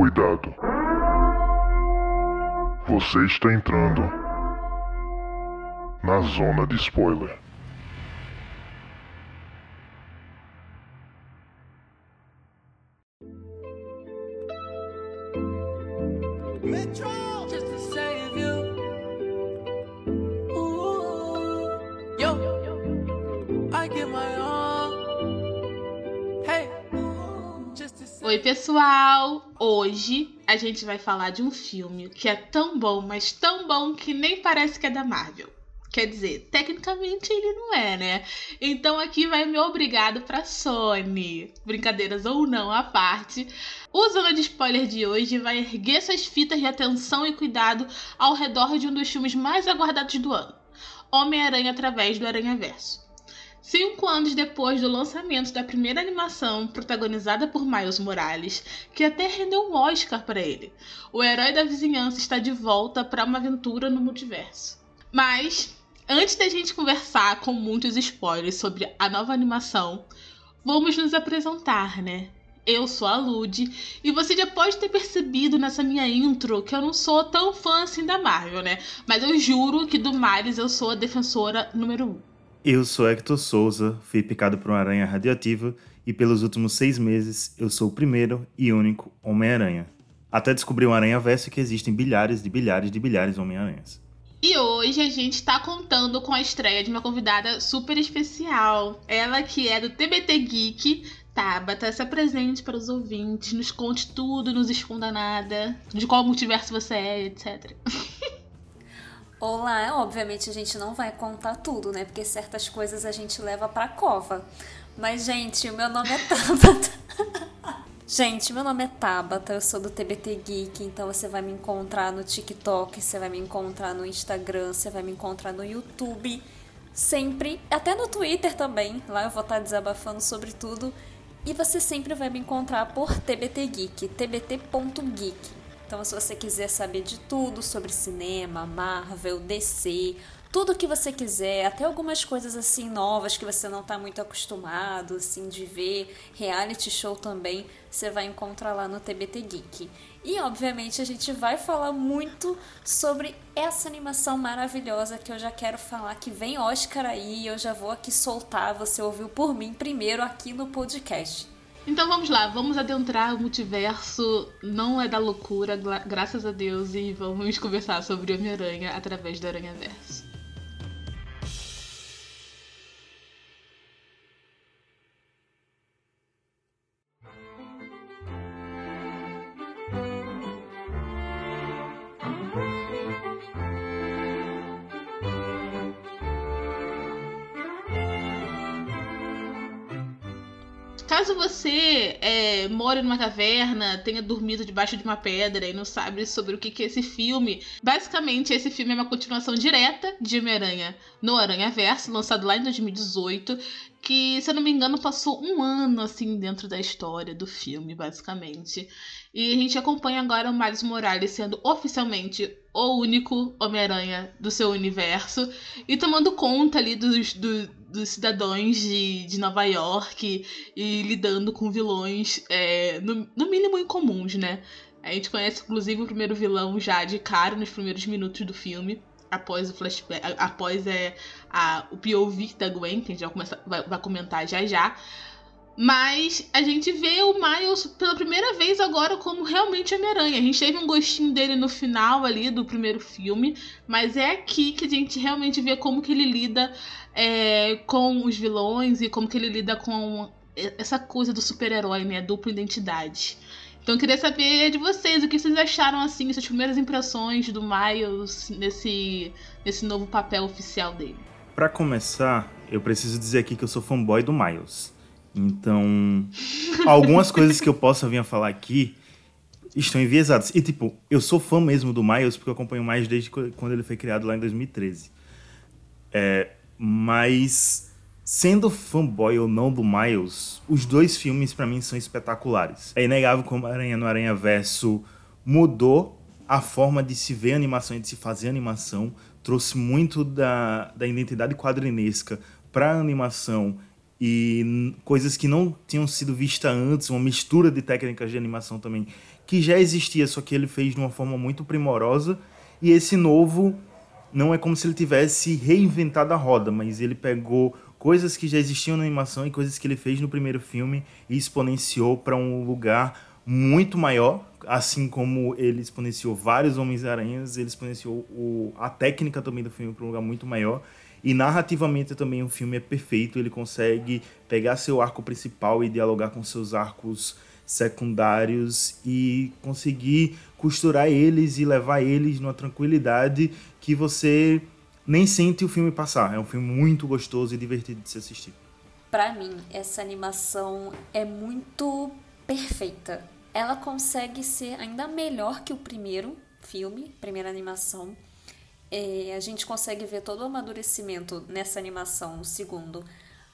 Cuidado. Você está entrando na zona de spoiler. Oi, pessoal! Hoje a gente vai falar de um filme que é tão bom, mas tão bom que nem parece que é da Marvel. Quer dizer, tecnicamente ele não é, né? Então aqui vai meu obrigado pra Sony. Brincadeiras ou não à parte. O Zona de Spoiler de hoje vai erguer suas fitas de atenção e cuidado ao redor de um dos filmes mais aguardados do ano. Homem-Aranha através do Aranha Verso. Cinco anos depois do lançamento da primeira animação, protagonizada por Miles Morales, que até rendeu um Oscar para ele, o herói da vizinhança está de volta para uma aventura no multiverso. Mas, antes da gente conversar com muitos spoilers sobre a nova animação, vamos nos apresentar, né? Eu sou a Lud, e você já pode ter percebido nessa minha intro que eu não sou tão fã assim da Marvel, né? Mas eu juro que do Miles eu sou a defensora número um. Eu sou Hector Souza, fui picado por uma aranha radioativa e pelos últimos seis meses eu sou o primeiro e único Homem-Aranha. Até descobrir um aranha-verso que existem bilhares de bilhares de bilhares de Homem-Aranhas. E hoje a gente tá contando com a estreia de uma convidada super especial. Ela que é do TBT Geek. Tabata, se apresente para os ouvintes, nos conte tudo, nos esconda nada, de qual multiverso você é, etc. Olá, obviamente a gente não vai contar tudo, né? Porque certas coisas a gente leva pra cova. Mas, gente, o meu nome é Tabata. gente, meu nome é Tabata, eu sou do TBT Geek, então você vai me encontrar no TikTok, você vai me encontrar no Instagram, você vai me encontrar no YouTube, sempre, até no Twitter também. Lá eu vou estar desabafando sobre tudo. E você sempre vai me encontrar por TBT Geek, tbt.geek. Então, se você quiser saber de tudo sobre cinema, Marvel, DC, tudo que você quiser, até algumas coisas assim novas que você não está muito acostumado assim de ver, reality show também, você vai encontrar lá no TBT Geek. E obviamente a gente vai falar muito sobre essa animação maravilhosa que eu já quero falar que vem Oscar aí, eu já vou aqui soltar, você ouviu por mim primeiro aqui no podcast. Então vamos lá, vamos adentrar o multiverso, não é da loucura, gra- graças a Deus, e vamos conversar sobre Homem-Aranha através do Aranha Verso. Caso você é, more numa caverna, tenha dormido debaixo de uma pedra e não sabe sobre o que, que é esse filme, basicamente esse filme é uma continuação direta de Homem-Aranha no Aranha Verso, lançado lá em 2018, que, se eu não me engano, passou um ano assim dentro da história do filme, basicamente. E a gente acompanha agora o Miles Morales sendo oficialmente o único Homem-Aranha do seu universo e tomando conta ali dos, do- dos cidadãos de, de Nova York e lidando com vilões, é, no, no mínimo incomuns, né? A gente conhece, inclusive, o primeiro vilão já de cara nos primeiros minutos do filme. Após o flashback, após é, a, o POV da Gwen, que a gente vai, começar, vai, vai comentar já já. Mas a gente vê o Miles pela primeira vez agora como realmente Homem-Aranha. A gente teve um gostinho dele no final ali do primeiro filme, mas é aqui que a gente realmente vê como que ele lida é, com os vilões e como que ele lida com essa coisa do super-herói, né? Dupla identidade. Então eu queria saber de vocês, o que vocês acharam, assim, suas primeiras impressões do Miles nesse, nesse novo papel oficial dele. Pra começar, eu preciso dizer aqui que eu sou fanboy do Miles. Então, algumas coisas que eu possa vir a falar aqui estão enviesadas. E, tipo, eu sou fã mesmo do Miles porque eu acompanho mais desde quando ele foi criado lá em 2013. É, mas, sendo fanboy ou não do Miles, os dois filmes pra mim são espetaculares. É inegável como Aranha no Aranha Verso mudou a forma de se ver animação e de se fazer animação, trouxe muito da, da identidade quadrinesca pra animação e coisas que não tinham sido vistas antes, uma mistura de técnicas de animação também, que já existia, só que ele fez de uma forma muito primorosa. E esse novo não é como se ele tivesse reinventado a roda, mas ele pegou coisas que já existiam na animação e coisas que ele fez no primeiro filme e exponenciou para um lugar muito maior, assim como ele exponenciou vários Homens-Aranhas, ele exponenciou o- a técnica também do filme para um lugar muito maior. E narrativamente também o filme é perfeito, ele consegue pegar seu arco principal e dialogar com seus arcos secundários e conseguir costurar eles e levar eles numa tranquilidade que você nem sente o filme passar. É um filme muito gostoso e divertido de se assistir. Pra mim, essa animação é muito perfeita. Ela consegue ser ainda melhor que o primeiro filme, primeira animação. É, a gente consegue ver todo o amadurecimento nessa animação, no segundo.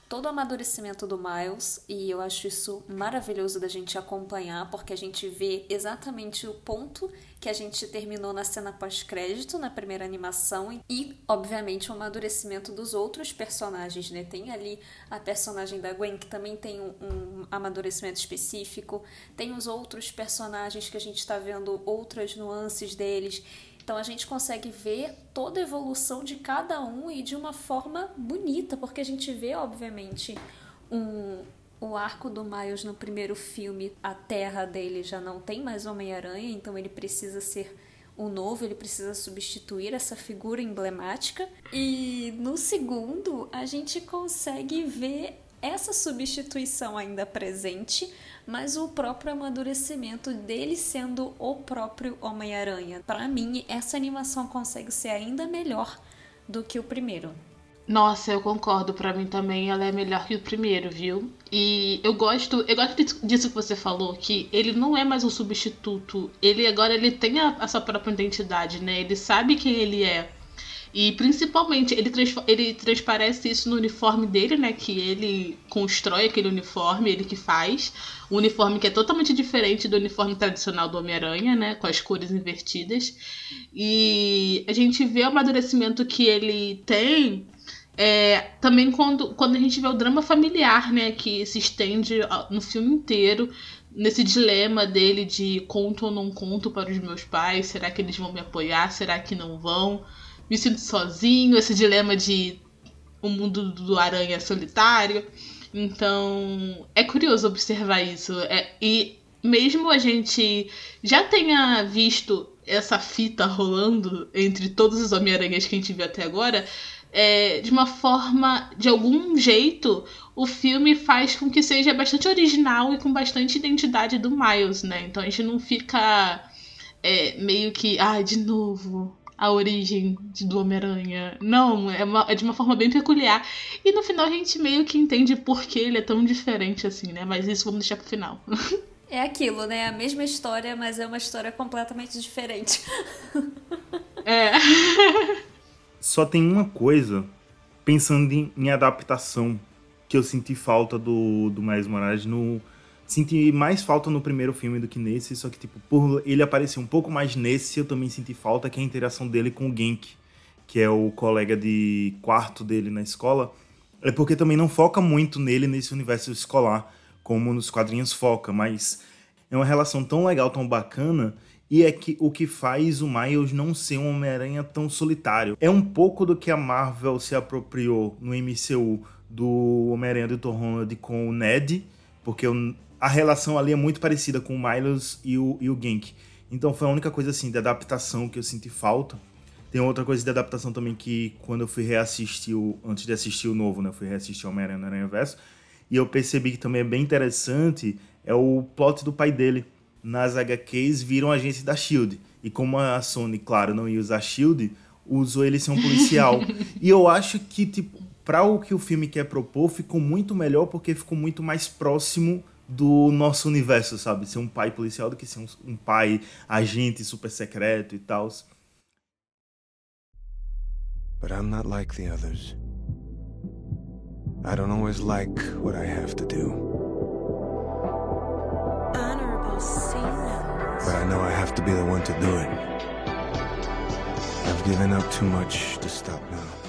Todo o amadurecimento do Miles, e eu acho isso maravilhoso da gente acompanhar, porque a gente vê exatamente o ponto que a gente terminou na cena pós-crédito, na primeira animação, e, obviamente, o amadurecimento dos outros personagens, né? Tem ali a personagem da Gwen, que também tem um, um amadurecimento específico, tem os outros personagens que a gente está vendo outras nuances deles. Então a gente consegue ver toda a evolução de cada um e de uma forma bonita, porque a gente vê, obviamente, um, o arco do Miles no primeiro filme, a terra dele já não tem mais Homem-Aranha, então ele precisa ser o novo, ele precisa substituir essa figura emblemática. E no segundo, a gente consegue ver essa substituição ainda presente, mas o próprio amadurecimento dele sendo o próprio Homem-Aranha. Para mim, essa animação consegue ser ainda melhor do que o primeiro. Nossa, eu concordo. Pra mim também ela é melhor que o primeiro, viu? E eu gosto, eu gosto disso- disso que você falou, que ele não é mais um substituto. Ele agora ele tem a, a sua própria identidade, né? Ele sabe quem ele é. E principalmente ele, ele transparece isso no uniforme dele, né? Que ele constrói aquele uniforme, ele que faz. Um uniforme que é totalmente diferente do uniforme tradicional do Homem-Aranha, né? Com as cores invertidas. E a gente vê o amadurecimento que ele tem é, também quando, quando a gente vê o drama familiar, né, que se estende no filme inteiro, nesse dilema dele de conto ou não conto para os meus pais, será que eles vão me apoiar, será que não vão? Me sinto sozinho, esse dilema de o mundo do aranha é solitário. Então, é curioso observar isso. É, e mesmo a gente já tenha visto essa fita rolando entre todos os Homem-Aranhas que a gente viu até agora, é, de uma forma, de algum jeito, o filme faz com que seja bastante original e com bastante identidade do Miles, né? Então a gente não fica é, meio que, ah, de novo, a origem de- do Homem-Aranha. Não, é, uma- é de uma forma bem peculiar. E no final a gente meio que entende por que ele é tão diferente assim, né? Mas isso vamos deixar pro final. É aquilo, né? A mesma história, mas é uma história completamente diferente. É. Só tem uma coisa, pensando em, em adaptação, que eu senti falta do, do Miles Morales no. Senti mais falta no primeiro filme do que nesse, só que, tipo, por ele aparecer um pouco mais nesse, eu também senti falta, que é a interação dele com o Genk, que é o colega de quarto dele na escola. É porque também não foca muito nele nesse universo escolar, como nos quadrinhos foca, mas é uma relação tão legal, tão bacana, e é que o que faz o Miles não ser um Homem-Aranha tão solitário. É um pouco do que a Marvel se apropriou no MCU do Homem-Aranha do Tom Holland com o Ned, porque a relação ali é muito parecida com o Miles e o, e o Genk. Então foi a única coisa assim de adaptação que eu senti falta. Tem outra coisa de adaptação também que quando eu fui reassistir o, antes de assistir o novo, né, eu fui reassistir Homem-Aranha no Aranha Verso, e eu percebi que também é bem interessante é o plot do pai dele. Nas HQs viram agente da SHIELD. E como a Sony, claro, não ia usar SHIELD, usou ele ser um policial. e eu acho que, tipo, para o que o filme quer propor, ficou muito melhor porque ficou muito mais próximo do nosso universo, sabe? Ser um pai policial do que ser um, um pai agente super secreto e tal. But I'm not like the others. I don't always like what I have to do, Honorable but I know I have to be the one to do it. I've given up too much to stop now.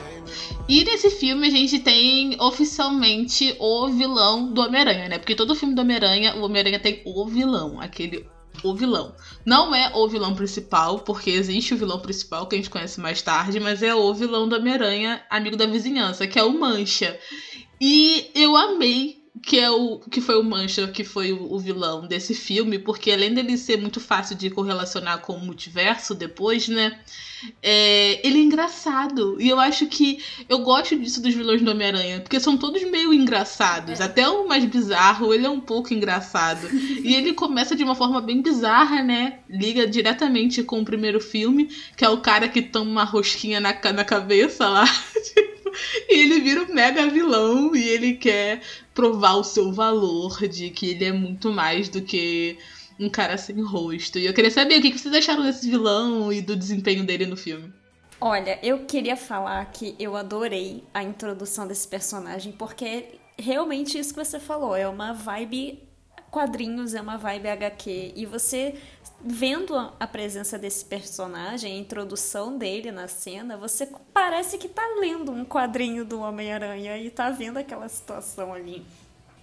E nesse filme a gente tem oficialmente o vilão do Homem-Aranha, né? Porque todo filme do Homem-Aranha, o Homem-Aranha tem o vilão, aquele o vilão. Não é o vilão principal, porque existe o vilão principal que a gente conhece mais tarde, mas é o vilão do Homem-Aranha, amigo da vizinhança, que é o Mancha. E eu amei que é o que foi o Mancha, que foi o, o, vilão desse filme, porque além dele ser muito fácil de correlacionar com o multiverso depois, né? É, ele é engraçado. E eu acho que eu gosto disso dos vilões do Homem-Aranha, porque são todos meio engraçados. É. Até o mais bizarro, ele é um pouco engraçado. e ele começa de uma forma bem bizarra, né? Liga diretamente com o primeiro filme, que é o cara que toma uma rosquinha na, na cabeça lá. e ele vira um mega vilão e ele quer provar o seu valor de que ele é muito mais do que um cara sem rosto. E eu queria saber o que vocês acharam desse vilão e do desempenho dele no filme. Olha, eu queria falar que eu adorei a introdução desse personagem, porque realmente isso que você falou, é uma vibe quadrinhos, é uma vibe HQ. E você vendo a presença desse personagem, a introdução dele na cena, você parece que tá lendo um quadrinho do Homem-Aranha e tá vendo aquela situação ali.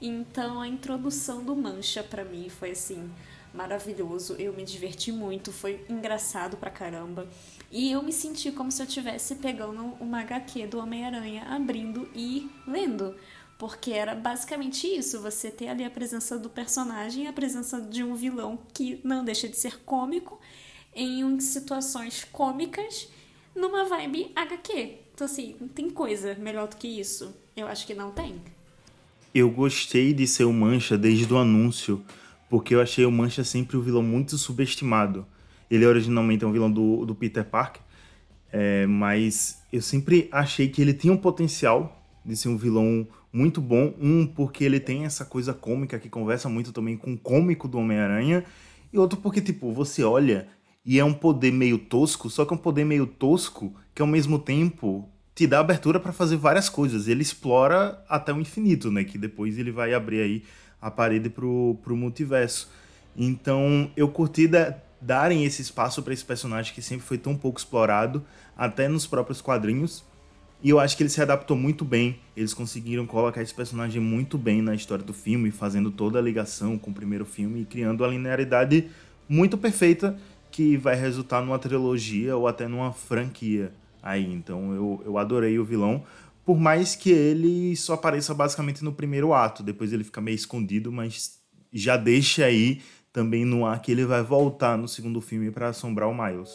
Então a introdução do Mancha para mim foi assim maravilhoso, eu me diverti muito, foi engraçado pra caramba. E eu me senti como se eu estivesse pegando uma HQ do Homem-Aranha, abrindo e lendo. Porque era basicamente isso, você ter ali a presença do personagem, a presença de um vilão que não deixa de ser cômico, em situações cômicas, numa vibe HQ. Então, assim, não tem coisa melhor do que isso. Eu acho que não tem. Eu gostei de ser o Mancha desde o anúncio, porque eu achei o Mancha sempre um vilão muito subestimado. Ele originalmente é um vilão do, do Peter Parker, é, mas eu sempre achei que ele tinha um potencial de ser um vilão muito bom. Um, porque ele tem essa coisa cômica que conversa muito também com o cômico do Homem-Aranha. E outro, porque, tipo, você olha e é um poder meio tosco, só que é um poder meio tosco que ao mesmo tempo te dá abertura para fazer várias coisas. Ele explora até o infinito, né? Que depois ele vai abrir aí a parede pro, pro multiverso. Então eu curti da, darem esse espaço para esse personagem que sempre foi tão pouco explorado, até nos próprios quadrinhos. E eu acho que ele se adaptou muito bem. Eles conseguiram colocar esse personagem muito bem na história do filme, fazendo toda a ligação com o primeiro filme e criando a linearidade muito perfeita que vai resultar numa trilogia ou até numa franquia aí. Então eu, eu adorei o vilão. Por mais que ele só apareça basicamente no primeiro ato, depois ele fica meio escondido, mas já deixa aí também no ar que ele vai voltar no segundo filme para assombrar o Miles.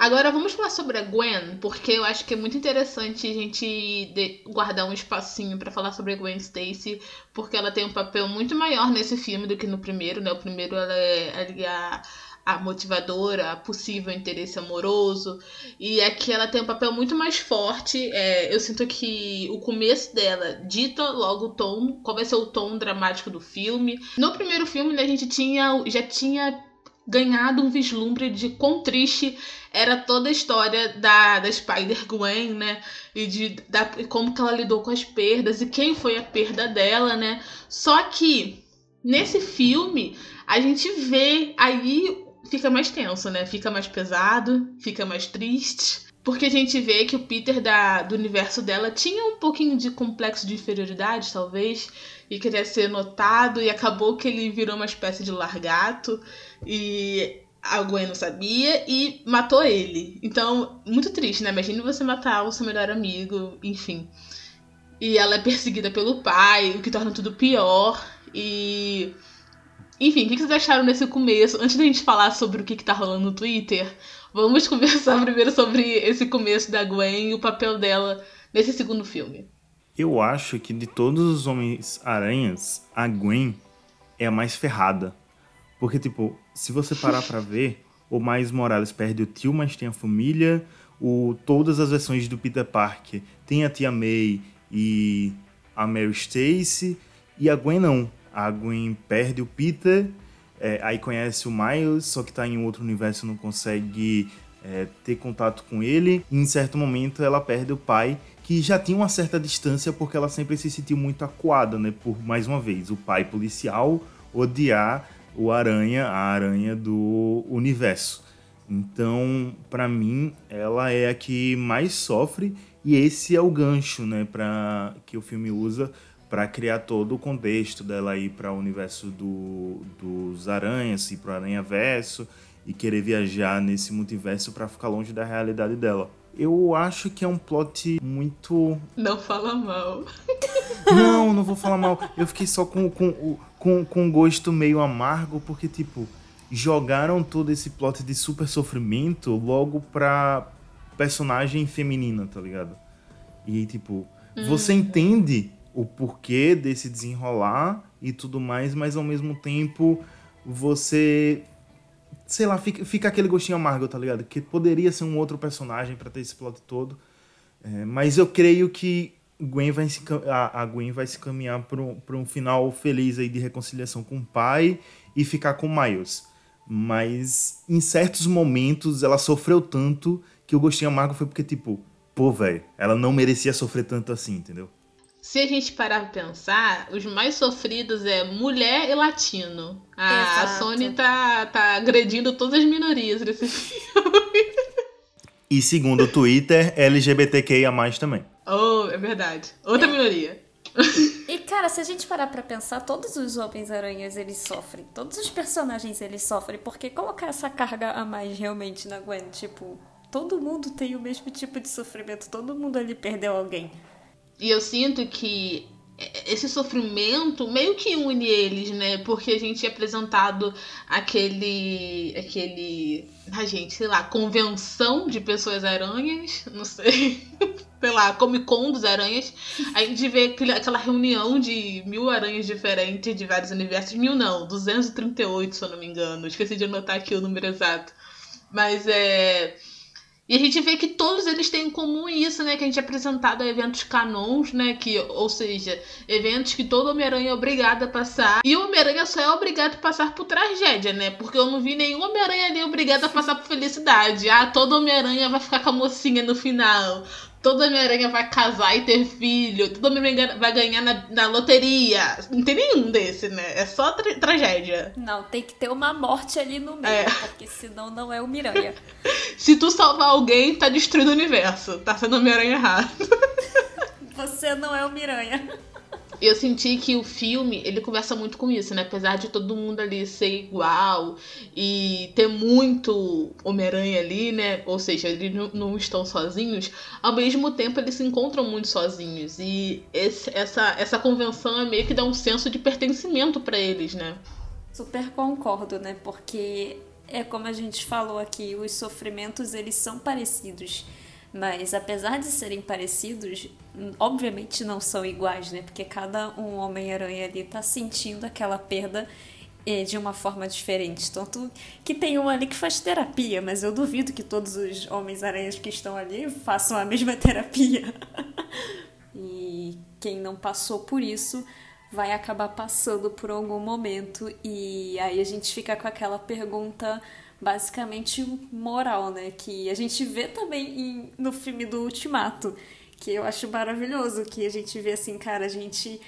Agora vamos falar sobre a Gwen, porque eu acho que é muito interessante a gente guardar um espacinho para falar sobre a Gwen Stacy, porque ela tem um papel muito maior nesse filme do que no primeiro, né? O primeiro ela é a, a motivadora, a possível interesse amoroso, e aqui ela tem um papel muito mais forte. É, eu sinto que o começo dela dita logo o tom, qual vai ser o tom dramático do filme. No primeiro filme a gente tinha já tinha ganhado um vislumbre de quão triste era toda a história da, da Spider-Gwen, né? E de da, como que ela lidou com as perdas e quem foi a perda dela, né? Só que nesse filme a gente vê aí fica mais tenso, né? Fica mais pesado, fica mais triste. Porque a gente vê que o Peter da, do universo dela tinha um pouquinho de complexo de inferioridade, talvez, e queria ser notado, e acabou que ele virou uma espécie de largato, e a Gwen não sabia e matou ele. Então, muito triste, né? Imagine você matar o seu melhor amigo, enfim. E ela é perseguida pelo pai, o que torna tudo pior. E. Enfim, o que vocês acharam nesse começo? Antes da gente falar sobre o que, que tá rolando no Twitter, vamos conversar primeiro sobre esse começo da Gwen e o papel dela nesse segundo filme. Eu acho que de todos os Homens-Aranhas, a Gwen é a mais ferrada. Porque, tipo, se você parar para ver, o Miles Morales perde o tio, mas tem a família. O, todas as versões do Peter Parker tem a tia May e a Mary Stacy. E a Gwen não. A Gwen perde o Peter, é, aí conhece o Miles, só que tá em outro universo não consegue é, ter contato com ele. E em certo momento ela perde o pai, que já tinha uma certa distância porque ela sempre se sentiu muito acuada, né? Por mais uma vez, o pai policial odiar o aranha, a aranha do universo. Então, para mim, ela é a que mais sofre e esse é o gancho, né, para que o filme usa para criar todo o contexto dela ir para o universo do, dos aranhas, ir para o aranha verso e querer viajar nesse multiverso para ficar longe da realidade dela. Eu acho que é um plot muito. Não fala mal. Não, não vou falar mal. Eu fiquei só com, com, com, com gosto meio amargo, porque, tipo, jogaram todo esse plot de super sofrimento logo pra personagem feminina, tá ligado? E, tipo, você entende o porquê desse desenrolar e tudo mais, mas ao mesmo tempo você. Sei lá, fica, fica aquele gostinho amargo, tá ligado? Que poderia ser um outro personagem pra ter esse plot todo. É, mas eu creio que Gwen vai se, a, a Gwen vai se caminhar para um, final feliz aí de reconciliação com o pai e ficar com Miles. Mas em certos momentos ela sofreu tanto que o gostinho amargo foi porque, tipo, pô, velho, ela não merecia sofrer tanto assim, entendeu? Se a gente parar pra pensar, os mais sofridos é mulher e latino. A, a. Sony tá, tá agredindo todas as minorias desse filme. E segundo o Twitter, LGBTQIA+, também. Oh, é verdade. Outra minoria. E cara, se a gente parar pra pensar, todos os Homens-Aranhas eles sofrem. Todos os personagens eles sofrem. Porque colocar essa carga a mais realmente na Gwen? Tipo, todo mundo tem o mesmo tipo de sofrimento. Todo mundo ali perdeu alguém. E eu sinto que esse sofrimento meio que une eles, né? Porque a gente é apresentado aquele. aquele. Ai, gente, sei lá, convenção de pessoas aranhas, não sei. sei lá, Comic Con dos aranhas. A gente vê aquela reunião de mil aranhas diferentes de vários universos. Mil não, 238, se eu não me engano. Esqueci de anotar aqui o número exato. Mas é. E a gente vê que todos eles têm em comum isso, né? Que a gente é apresentado a eventos canons, né? Que, ou seja, eventos que todo Homem-Aranha é obrigado a passar. E o Homem-Aranha só é obrigado a passar por tragédia, né? Porque eu não vi nenhum Homem-Aranha ali obrigado a passar por felicidade. Ah, todo Homem-Aranha vai ficar com a mocinha no final. Todo Homem-Aranha vai casar e ter filho. Todo Homem-Aranha vai ganhar na, na loteria. Não tem nenhum desse, né? É só tra- tragédia. Não, tem que ter uma morte ali no meio. É. Porque senão não é o Miranha. Se tu salvar alguém, tá destruindo o universo. Tá sendo Homem-Aranha errado. Você não é o Miranha. Eu senti que o filme, ele conversa muito com isso, né? Apesar de todo mundo ali ser igual e ter muito Homem-Aranha ali, né? Ou seja, eles não, estão sozinhos, ao mesmo tempo eles se encontram muito sozinhos. E esse- essa, essa convenção é meio que dá um senso de pertencimento pra eles, né? Super concordo, né? Porque é como a gente falou aqui, os sofrimentos eles são parecidos. Mas apesar de serem parecidos, obviamente não são iguais, né? Porque cada um Homem-Aranha ali tá sentindo aquela perda eh, de uma forma diferente. Tanto que tem um ali que faz terapia, mas eu duvido que todos os Homens-Aranhas que estão ali façam a mesma terapia. E quem não passou por isso vai acabar passando por algum momento. E aí a gente fica com aquela pergunta basicamente moral, né? Que a gente vê também em- no filme do Ultimato. Que eu acho maravilhoso. Que a gente vê assim, cara, a gente.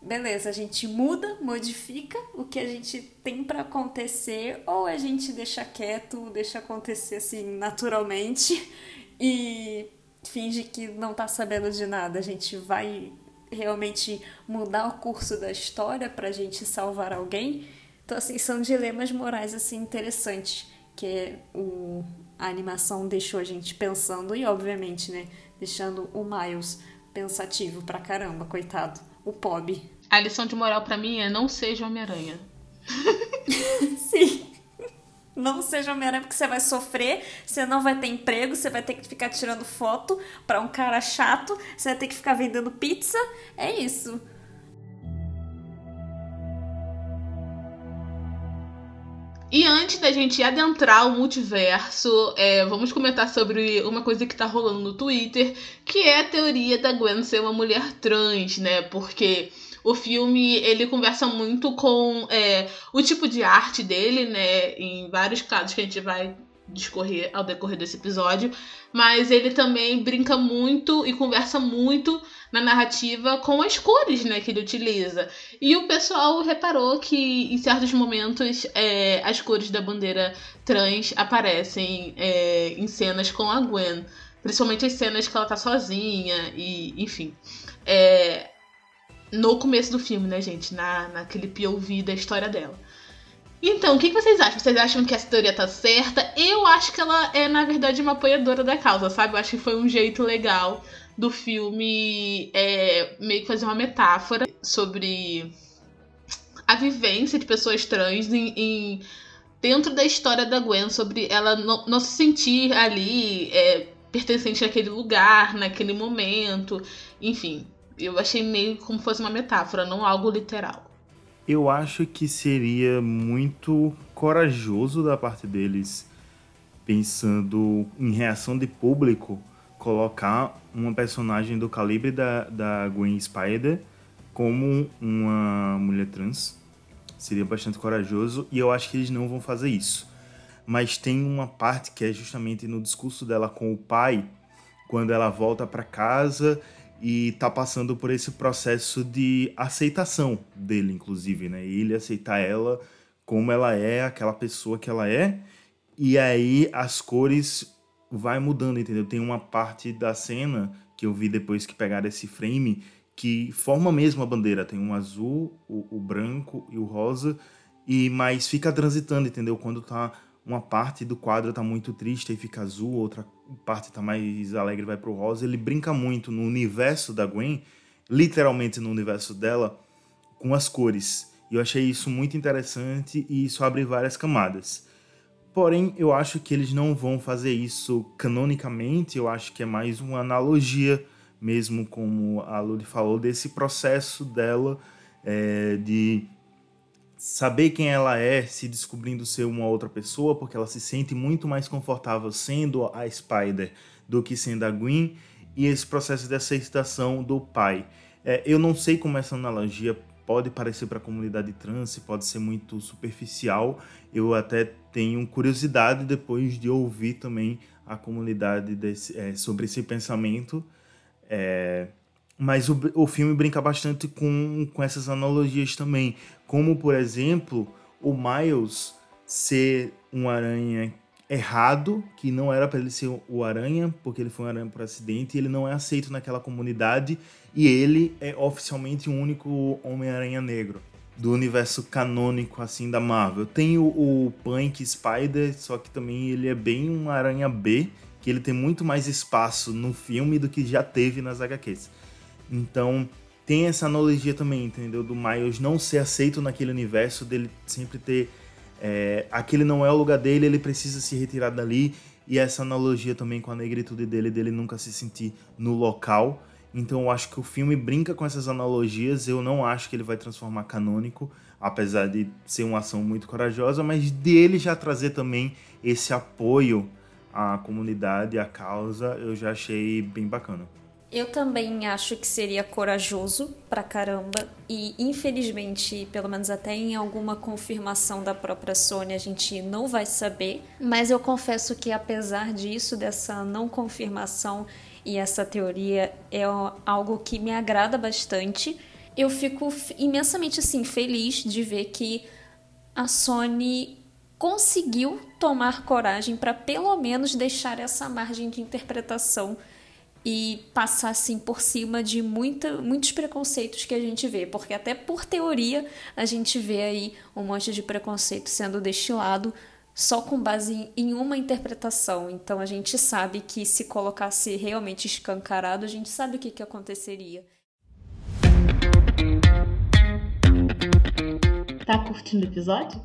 Beleza, a gente muda, modifica o que a gente tem pra acontecer, ou a gente deixa quieto, deixa acontecer assim naturalmente e finge que não tá sabendo de nada. A gente vai realmente mudar o curso da história pra gente salvar alguém. Então, assim, são dilemas morais assim interessantes que o, a animação deixou a gente pensando e, obviamente, né, deixando o Miles pensativo pra caramba, coitado. O Pob. A lição de moral pra mim é não seja Homem-Aranha. Sim. Não seja Homem-Aranha porque você vai sofrer, você não vai ter emprego, você vai ter que ficar tirando foto pra um cara chato, você vai ter que ficar vendendo pizza. É isso. E antes da gente adentrar o multiverso, é, vamos comentar sobre uma coisa que tá rolando no Twitter, que é a teoria da Gwen ser uma mulher trans, né? Porque o filme ele conversa muito com é, o tipo de arte dele, né? Em vários casos que a gente vai discorrer ao decorrer desse episódio, mas ele também brinca muito e conversa muito na narrativa com as cores né, que ele utiliza. E o pessoal reparou que em certos momentos é, as cores da bandeira trans aparecem é, em cenas com a Gwen. Principalmente as cenas que ela tá sozinha e, enfim. É, no começo do filme, né, gente? Na, naquele POV da história dela. Então, o que, que vocês acham? Vocês acham que essa teoria tá certa? Eu acho que ela é, na verdade, uma apoiadora da causa, sabe? Eu acho que foi um jeito legal do filme é, meio que fazer uma metáfora sobre a vivência de pessoas trans em, em dentro da história da Gwen, sobre ela não, não se sentir ali é, pertencente àquele lugar, naquele momento. Enfim, eu achei meio como fosse uma metáfora, não algo literal. Eu acho que seria muito corajoso da parte deles, pensando em reação de público, colocar uma personagem do calibre da, da Gwen Spider como uma mulher trans. Seria bastante corajoso e eu acho que eles não vão fazer isso. Mas tem uma parte que é justamente no discurso dela com o pai, quando ela volta para casa e tá passando por esse processo de aceitação dele, inclusive, né? Ele aceitar ela como ela é, aquela pessoa que ela é, e aí as cores vai mudando, entendeu? Tem uma parte da cena que eu vi depois que pegaram esse frame que forma mesmo a bandeira, tem um azul, o, o branco e o rosa, e mas fica transitando, entendeu? Quando tá uma parte do quadro tá muito triste e fica azul, outra parte tá mais alegre vai pro rosa. Ele brinca muito no universo da Gwen, literalmente no universo dela, com as cores. E eu achei isso muito interessante e isso abre várias camadas. Porém, eu acho que eles não vão fazer isso canonicamente, eu acho que é mais uma analogia, mesmo como a Luli falou, desse processo dela é, de saber quem ela é, se descobrindo ser uma outra pessoa, porque ela se sente muito mais confortável sendo a Spider do que sendo a Gwen, e esse processo de aceitação do pai. É, eu não sei como essa analogia pode parecer para a comunidade trans, pode ser muito superficial. Eu até tenho curiosidade depois de ouvir também a comunidade desse, é, sobre esse pensamento. É, mas o, o filme brinca bastante com, com essas analogias também. Como, por exemplo, o Miles ser um aranha errado, que não era para ele ser o aranha, porque ele foi um aranha por acidente, e ele não é aceito naquela comunidade, e ele é oficialmente o único Homem-Aranha negro do universo canônico assim da Marvel. Tem o, o Punk Spider, só que também ele é bem um aranha B, que ele tem muito mais espaço no filme do que já teve nas HQs. Então, tem essa analogia também, entendeu? Do Miles não ser aceito naquele universo, dele sempre ter. É, aquele não é o lugar dele, ele precisa se retirar dali. E essa analogia também com a negritude dele, dele nunca se sentir no local. Então eu acho que o filme brinca com essas analogias. Eu não acho que ele vai transformar canônico, apesar de ser uma ação muito corajosa, mas dele já trazer também esse apoio à comunidade, à causa, eu já achei bem bacana. Eu também acho que seria corajoso pra caramba e infelizmente, pelo menos até em alguma confirmação da própria Sony, a gente não vai saber. Mas eu confesso que apesar disso, dessa não confirmação e essa teoria é algo que me agrada bastante, eu fico imensamente assim feliz de ver que a Sony conseguiu tomar coragem para pelo menos deixar essa margem de interpretação e passar assim por cima de muita, muitos preconceitos que a gente vê, porque até por teoria a gente vê aí um monte de preconceito sendo destilado só com base em uma interpretação. Então a gente sabe que se colocasse realmente escancarado, a gente sabe o que, que aconteceria. Tá curtindo o episódio?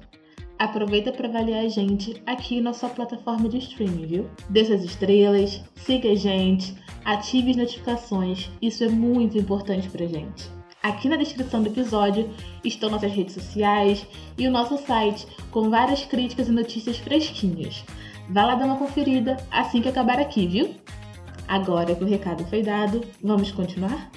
Aproveita para avaliar a gente aqui na sua plataforma de streaming, viu? Dê suas estrelas, siga a gente, ative as notificações, isso é muito importante pra gente. Aqui na descrição do episódio estão nossas redes sociais e o nosso site com várias críticas e notícias fresquinhas. Vá lá dar uma conferida assim que acabar aqui, viu? Agora que o recado foi dado, vamos continuar?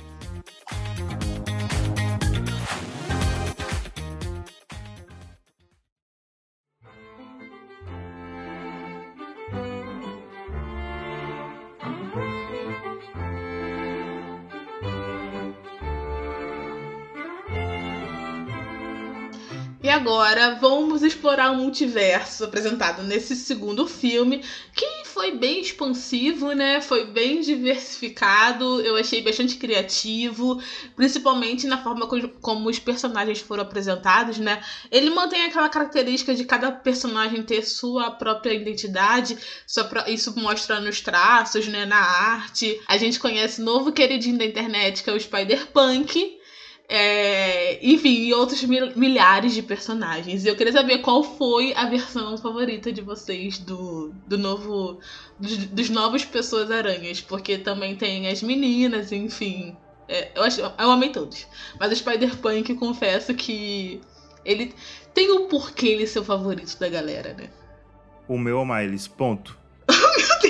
Vamos explorar o multiverso apresentado nesse segundo filme, que foi bem expansivo, né? Foi bem diversificado, eu achei bastante criativo, principalmente na forma co- como os personagens foram apresentados, né? Ele mantém aquela característica de cada personagem ter sua própria identidade, isso mostra nos traços, né? Na arte. A gente conhece o novo queridinho da internet, que é o Spider-Punk. É, enfim, e outros mil- milhares de personagens. E eu queria saber qual foi a versão favorita de vocês do, do novo. Dos, dos novos Pessoas Aranhas. Porque também tem as meninas, enfim. É, eu, acho, eu amei todos. Mas o Spider-Punk, confesso que. Ele tem um porquê ele ser o favorito da galera, né? O meu é o Miles, ponto. É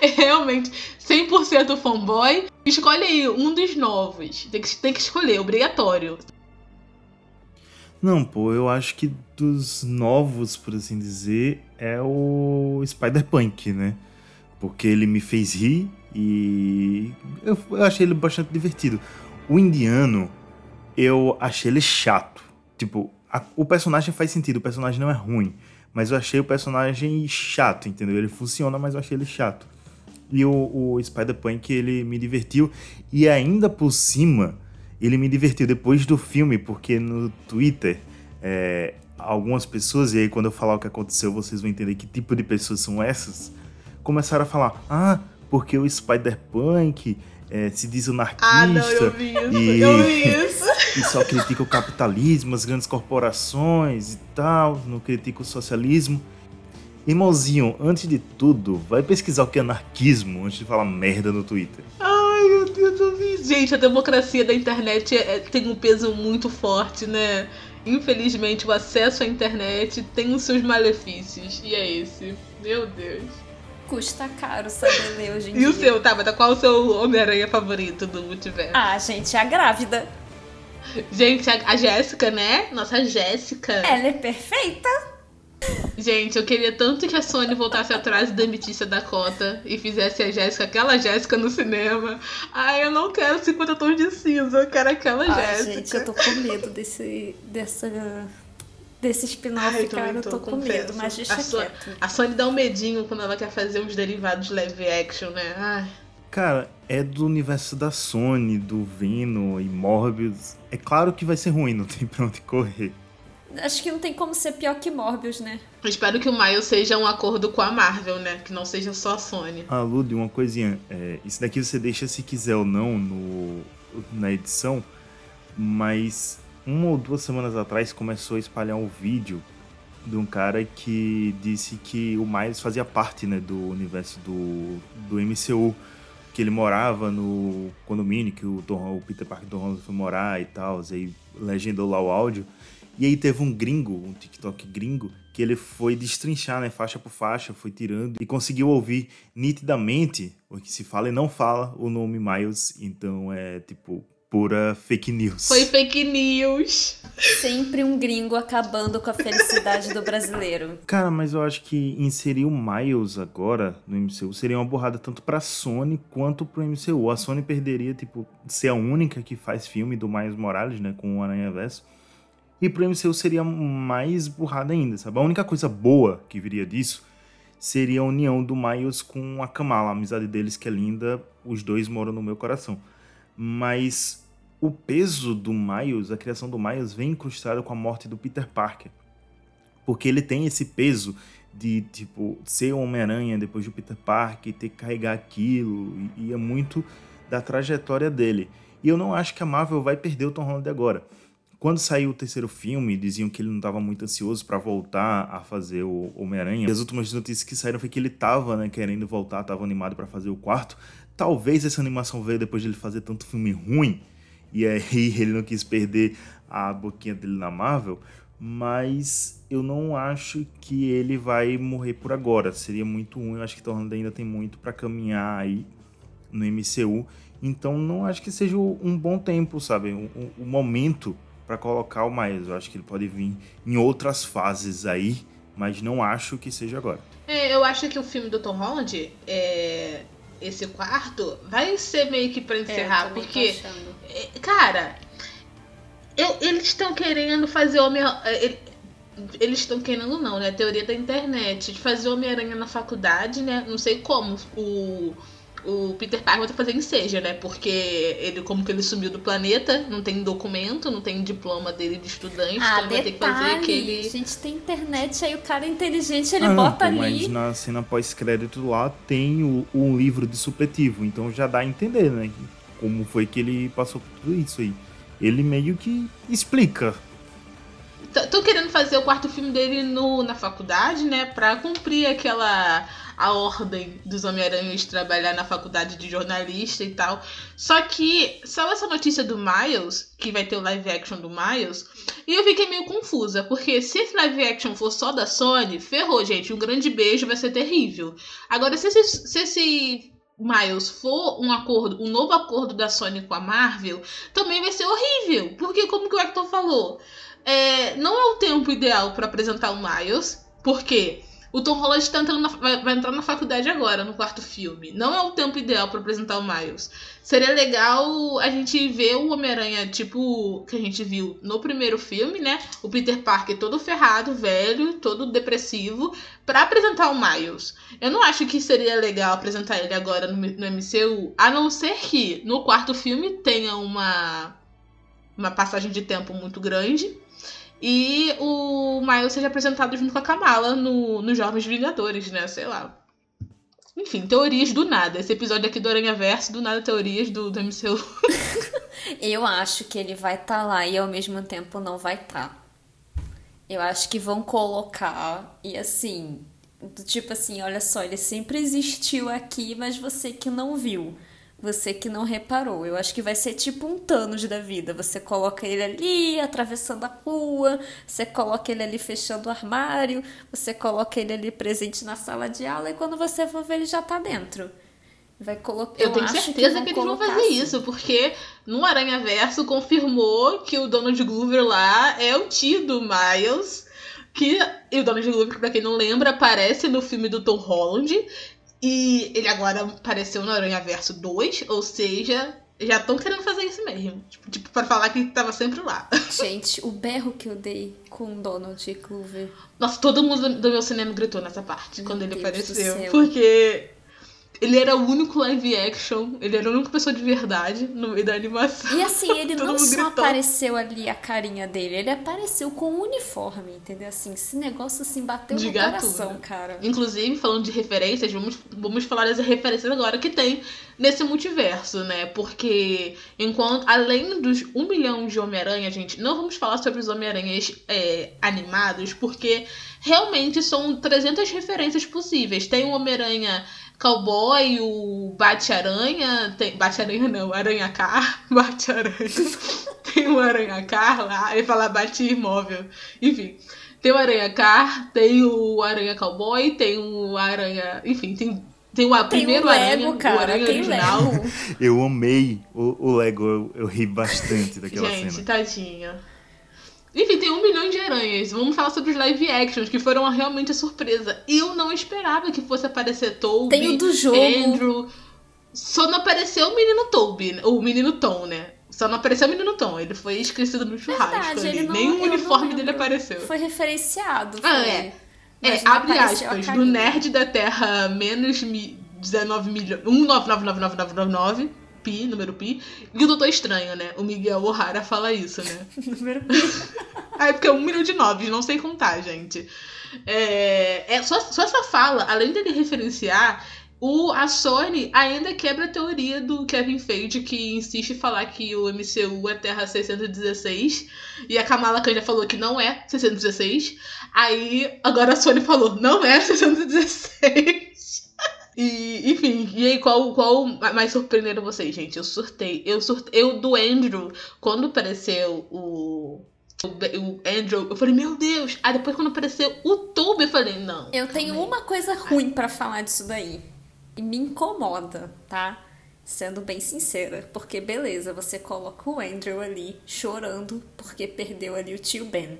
realmente 100% fanboy. Escolhe aí um dos novos. Tem que, tem que escolher, obrigatório. Não, pô, eu acho que dos novos, por assim dizer, é o Spider-Punk, né? Porque ele me fez rir e eu, eu achei ele bastante divertido. O indiano, eu achei ele chato. Tipo, a- o personagem faz sentido, o personagem não é ruim. Mas eu achei o personagem chato, entendeu? Ele funciona, mas eu achei ele chato. E o, o Spider-Punk, ele me divertiu. E ainda por cima, ele me divertiu depois do filme, porque no Twitter, é, algumas pessoas, e aí quando eu falar o que aconteceu, vocês vão entender que tipo de pessoas são essas, começaram a falar: ah, porque o Spider-Punk é, se diz anarquista. Ah, não, eu vi isso. E- Eu vi isso. e só critica o capitalismo, as grandes corporações e tal, não critica o socialismo. Irmãozinho, antes de tudo, vai pesquisar o que é anarquismo antes de falar merda no Twitter. Ai, meu Deus, eu vi. Gente, a democracia da internet é- é- tem um peso muito forte, né? Infelizmente, o acesso à internet tem os seus malefícios. E é esse. Meu Deus. Custa caro saber ler hoje em E dia. o seu, Tabata? Qual o seu Homem-Aranha favorito do multiverso? Ah, gente, a grávida. Gente, a, a Jéssica, né? Nossa Jéssica. Ela é perfeita. Gente, eu queria tanto que a Sony voltasse atrás e demitisse a Dakota e fizesse a Jéssica, aquela Jéssica no cinema. Ai, eu não quero 50 tons de cinza, eu quero aquela Ai, Jéssica. gente, eu tô com medo desse, dessa, desse spin-off, cara. Eu tô com confesso. medo, mas deixa a, So- quieto. a Sony dá um medinho quando ela quer fazer uns derivados live action, né? Ai. Cara, é do universo da Sony, do Venom e Morbius. É claro que vai ser ruim, não tem pra onde correr. Acho que não tem como ser pior que Morbius, né? Eu espero que o Miles seja um acordo com a Marvel, né? Que não seja só a Sony. Ah, Lud, uma coisinha. É, isso daqui você deixa se quiser ou não no, na edição, mas uma ou duas semanas atrás começou a espalhar um vídeo de um cara que disse que o Miles fazia parte né, do universo do, do MCU. Que ele morava no condomínio que o, Tom, o Peter Parker do Holland foi morar e tal. Aí legendou lá o áudio. E aí teve um gringo, um TikTok gringo, que ele foi destrinchar, né, faixa por faixa, foi tirando e conseguiu ouvir nitidamente o que se fala e não fala o nome Miles. Então é tipo pura fake news. Foi fake news. Sempre um gringo acabando com a felicidade do brasileiro. Cara, mas eu acho que inserir o Miles agora no MCU seria uma borrada tanto pra Sony quanto pro MCU. A Sony perderia, tipo, ser a única que faz filme do Miles Morales, né, com o Aranha Verso. E pro MCU seria mais burrada ainda, sabe? A única coisa boa que viria disso seria a união do Miles com a Kamala, a amizade deles que é linda, os dois moram no meu coração. Mas o peso do Miles, a criação do Miles, vem incrustado com a morte do Peter Parker. Porque ele tem esse peso de, tipo, ser Homem-Aranha depois do Peter Parker, ter que carregar aquilo, e, e é muito da trajetória dele. E eu não acho que a Marvel vai perder o Tom Holland agora. Quando saiu o terceiro filme, diziam que ele não estava muito ansioso para voltar a fazer o Homem-Aranha. E as últimas notícias que saíram foi que ele estava, né, querendo voltar, estava animado para fazer o quarto. Talvez essa animação veio depois de ele fazer tanto filme ruim, e aí ele não quis perder a boquinha dele na Marvel, mas eu não acho que ele vai morrer por agora. Seria muito ruim, eu acho que Holland ainda tem muito para caminhar aí no MCU. Então não acho que seja um bom tempo, sabe? O um, um momento para colocar o Miles. Eu acho que ele pode vir em outras fases aí, mas não acho que seja agora. É, eu acho que o filme do Tom Holland, é, esse quarto, vai ser meio que pra encerrar, é, porque, é, cara, Eu- eles estão querendo fazer Homem. ele- Eles estão querendo não, né? Teoria da internet. De fazer Homem-Aranha na faculdade, né? Não sei como. O, o Peter Parker vai ter que fazer em seja, né? Porque ele, como que ele sumiu do planeta, não tem documento, não tem diploma dele de estudante, Ah, então ele vai ter que fazer detalhe, aquele. gente tem internet, aí o cara é inteligente, ele Ah, não, bota pô, Mas ali. na cena pós-crédito lá tem o, um livro de supletivo, então já dá a entender, né? Como foi que ele passou por tudo isso aí. Ele meio que explica. Tô querendo fazer o quarto filme dele no, na faculdade, né? Pra cumprir aquela. a ordem dos Homem-Aranhas trabalhar na faculdade de jornalista e tal. Só que saiu essa notícia do Miles, que vai ter o live action do Miles, e eu fiquei meio confusa, porque se esse live action for só da Sony, ferrou, gente. Um grande beijo vai ser terrível. Agora, se esse, se esse Miles for um acordo, um novo acordo da Sony com a Marvel, também vai ser horrível. Porque, como que o Hector falou, é, não é o tempo ideal para apresentar o Miles, porque o Tom Holland tá entrando na- vai, vai entrar na faculdade agora, no quarto filme. Não é o tempo ideal para apresentar o Miles. Seria legal a gente ver o Homem-Aranha, tipo, que a gente viu no primeiro filme, né? O Peter Parker todo ferrado, velho, todo depressivo, para apresentar o Miles. Eu não acho que seria legal apresentar ele agora no, no MCU, a não ser que no quarto filme tenha uma, uma passagem de tempo muito grande. E o Miles seja apresentado junto com a Kamala no, nos Jovens Vingadores, né? Sei lá. Enfim, teorias do nada. Esse episódio aqui do Aranha Verso, do nada teorias do, do MCU. Eu acho que ele vai estar lá e ao mesmo tempo não vai estar. Eu acho que vão colocar e assim, tipo assim, olha só, ele sempre existiu aqui, mas você que não viu, você que não reparou. Eu acho que vai ser tipo um Thanos da vida. Você coloca ele ali atravessando a rua, você coloca ele ali fechando o armário, você coloca ele ali presente na sala de aula e quando você for ver ele já tá dentro. Vai colocar. Eu, tenho acho certeza que, eles vão fazer assim. isso, porque no Aranha Verso confirmou que o Donald Glover lá é o tio do Miles. Que, e o Donald Glover, pra quem não lembra, aparece no filme do Tom Holland. E ele agora apareceu no Aranha Verso 2, ou seja, já estão querendo fazer isso mesmo. Tipo, tipo, pra falar que tava sempre lá. Gente, o berro que eu dei com o Donald Glover. Nossa, todo mundo do meu cinema gritou nessa parte Meu quando ele Deus apareceu. Porque ele era o único live action, ele era a única pessoa de verdade no meio da animação. E assim, ele não só apareceu ali a carinha dele, ele apareceu com o uniforme, entendeu? Assim, esse negócio assim bateu De no coração, cara. Inclusive, falando de referências, vamos, vamos falar das referências agora que tem nesse multiverso, né? Porque enquanto, além dos um milhão de Homem-Aranha, gente, não vamos falar sobre os Homem-Aranhas é, animados, porque realmente são 300 referências possíveis. Tem o Homem-Aranha cowboy, o Bate-Aranha, tem... Bate-Aranha não, Aranha-Car, Bate-Aranha. tem o Aranha-Car lá, ele fala Bate-Imóvel. Enfim, tem o Aranha-Car, tem o Aranha-Cowboy, tem o Aranha... Enfim, tem, tem o Tem primeiro o Lego, Aranha, cara, o Aranha tem original. Lego. Eu amei o, o Lego, eu, eu ri bastante daquela Gente, cena. tadinha. Enfim, tem um milhão de aranhas. Vamos falar sobre os live actions, que foram realmente a surpresa. Eu não esperava que fosse aparecer Toby, Tem o do jogo. Andrew. Só não apareceu o menino Toby, né? o menino Tom, né? Só não apareceu o menino Tom. Ele foi esquecido no churrasco Verdade, não, Nem o uniforme dele apareceu. Foi referenciado. Ah, foi. é. Mas É, não abre aspas, do nerd da Terra menos mi, 19 milhões. 1999999, pi, número pi. E o Doutor Estranho, né? O Miguel O'Hara fala isso, né? Número Ah, é porque é um milhão de noves, não sei contar, gente. É, é só, só essa fala, além dele referenciar, o, a Sony ainda quebra a teoria do Kevin Feige, que insiste em falar que o MCU é Terra 616, e a Kamala Khan já falou que não é 616. Aí, agora a Sony falou, não é 616. E, enfim, e aí, qual, qual mais surpreendeu vocês, gente? Eu surtei. Eu surtei. Eu do Andrew, quando apareceu o. O Andrew, eu falei, meu Deus! Aí depois, quando apareceu o Toby, eu falei, não. Eu tenho aí. uma coisa ruim pra falar disso daí. E me incomoda, tá? Sendo bem sincera. Porque, beleza, você coloca o Andrew ali chorando porque perdeu ali o tio Ben.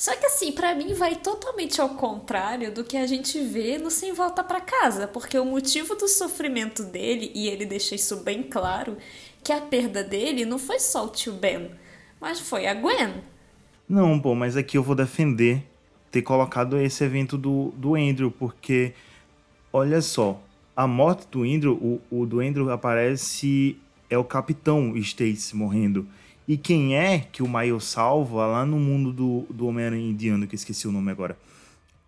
Só que assim, pra mim vai totalmente ao contrário do que a gente vê no Sem Volta Pra Casa, porque o motivo do sofrimento dele, e ele deixa isso bem claro, que a perda dele não foi só o tio Ben, Mas foi a Gwen. Não, pô, mas aqui eu vou defender ter colocado esse evento do, do Andrew, porque, olha só, a morte do Andrew, o, o do Andrew aparece, é o Capitão Stacy morrendo. E quem é que o Miles salva lá no mundo do, do Homem-Aranha indiano, que eu esqueci o nome agora?